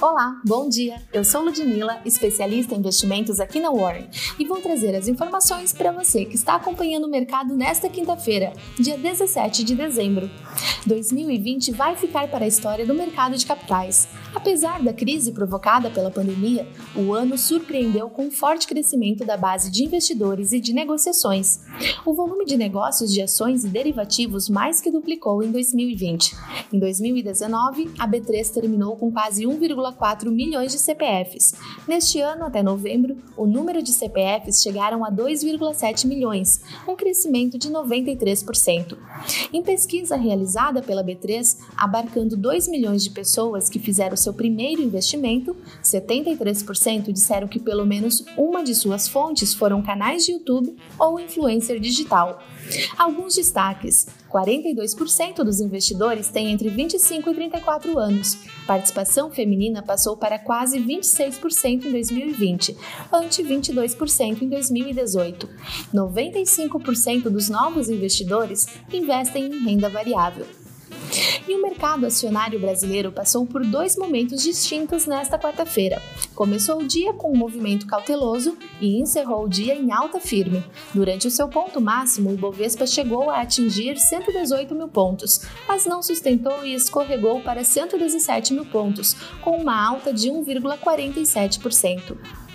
Olá, bom dia. Eu sou Ludmilla, especialista em investimentos aqui na Warren, e vou trazer as informações para você que está acompanhando o mercado nesta quinta-feira, dia 17 de dezembro. 2020 vai ficar para a história do mercado de capitais. Apesar da crise provocada pela pandemia, o ano surpreendeu com um forte crescimento da base de investidores e de negociações. O volume de negócios de ações e derivativos mais que duplicou em 2020. Em 2019, a B3 terminou com quase 1,4 milhões de CPFs. Neste ano, até novembro, o número de CPFs chegaram a 2,7 milhões, um crescimento de 93%. Em pesquisa realizada pela B3, abarcando 2 milhões de pessoas que fizeram seu primeiro investimento, 73% disseram que pelo menos uma de suas fontes foram canais de YouTube ou influencer digital. Alguns destaques: 42% dos investidores têm entre 25 e 34 anos. Participação feminina passou para quase 26% em 2020, ante 22% em 2018. 95% dos novos investidores investem em renda variável. E o mercado acionário brasileiro passou por dois momentos distintos nesta quarta-feira. Começou o dia com um movimento cauteloso e encerrou o dia em alta firme. Durante o seu ponto máximo, o Ibovespa chegou a atingir 118 mil pontos, mas não sustentou e escorregou para 117 mil pontos, com uma alta de 1,47%.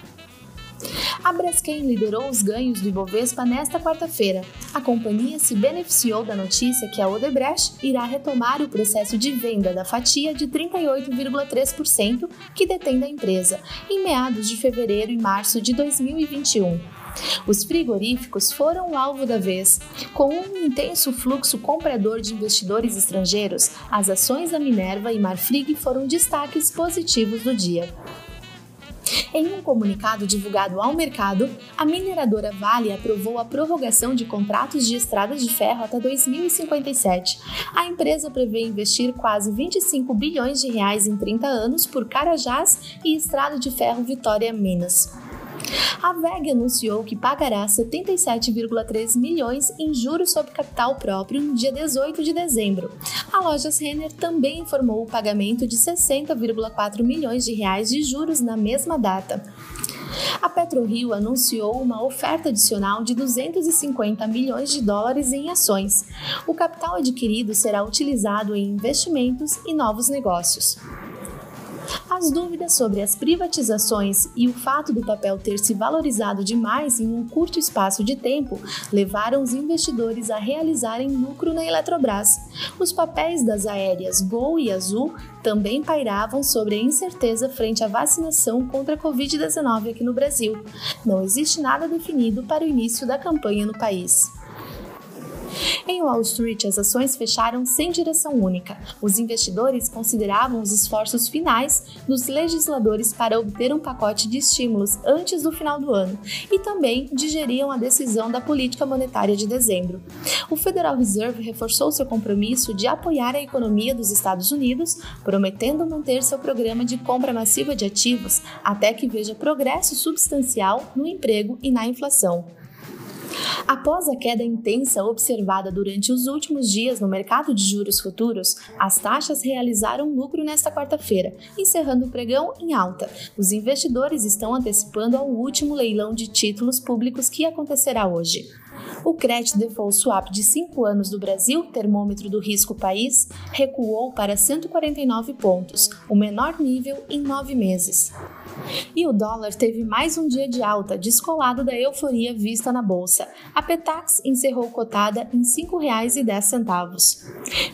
A Braskem liderou os ganhos do Ibovespa nesta quarta-feira. A companhia se beneficiou da notícia que a Odebrecht irá retomar o processo de venda da fatia de 38,3% que detém da empresa, em meados de fevereiro e março de 2021. Os frigoríficos foram o alvo da vez. Com um intenso fluxo comprador de investidores estrangeiros, as ações da Minerva e Marfrig foram destaques positivos do dia. Em um comunicado divulgado ao mercado, a mineradora Vale aprovou a prorrogação de contratos de estradas de ferro até 2057. A empresa prevê investir quase 25 bilhões de reais em 30 anos por Carajás e Estrada de Ferro Vitória Minas. A VEG anunciou que pagará 77,3 milhões em juros sobre capital próprio no dia 18 de dezembro. A Lojas Renner também informou o pagamento de 60,4 milhões de reais de juros na mesma data. A PetroRio anunciou uma oferta adicional de 250 milhões de dólares em ações. O capital adquirido será utilizado em investimentos e novos negócios. As dúvidas sobre as privatizações e o fato do papel ter se valorizado demais em um curto espaço de tempo levaram os investidores a realizarem lucro na Eletrobras. Os papéis das aéreas Gol e Azul também pairavam sobre a incerteza frente à vacinação contra a Covid-19 aqui no Brasil. Não existe nada definido para o início da campanha no país. Em Wall Street, as ações fecharam sem direção única. Os investidores consideravam os esforços finais dos legisladores para obter um pacote de estímulos antes do final do ano e também digeriam a decisão da política monetária de dezembro. O Federal Reserve reforçou seu compromisso de apoiar a economia dos Estados Unidos, prometendo manter seu programa de compra massiva de ativos até que veja progresso substancial no emprego e na inflação. Após a queda intensa observada durante os últimos dias no mercado de juros futuros, as taxas realizaram lucro nesta quarta-feira, encerrando o pregão em alta. Os investidores estão antecipando ao último leilão de títulos públicos que acontecerá hoje. O Credit Default Swap de 5 anos do Brasil, termômetro do risco país, recuou para 149 pontos, o menor nível em nove meses. E o dólar teve mais um dia de alta, descolado da euforia vista na bolsa. A Petax encerrou cotada em R$ 5,10.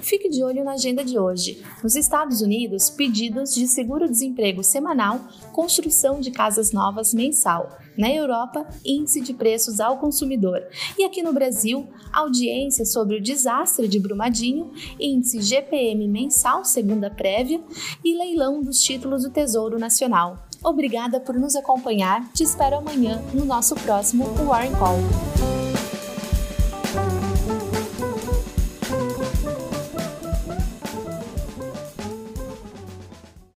Fique de olho na agenda de hoje. Nos Estados Unidos, pedidos de seguro-desemprego semanal, construção de casas novas mensal. Na Europa, índice de preços ao consumidor. E aqui no Brasil, audiência sobre o desastre de Brumadinho, índice GPM mensal, segunda prévia, e leilão dos títulos do Tesouro Nacional. Obrigada por nos acompanhar. Te espero amanhã no nosso próximo Warren Call.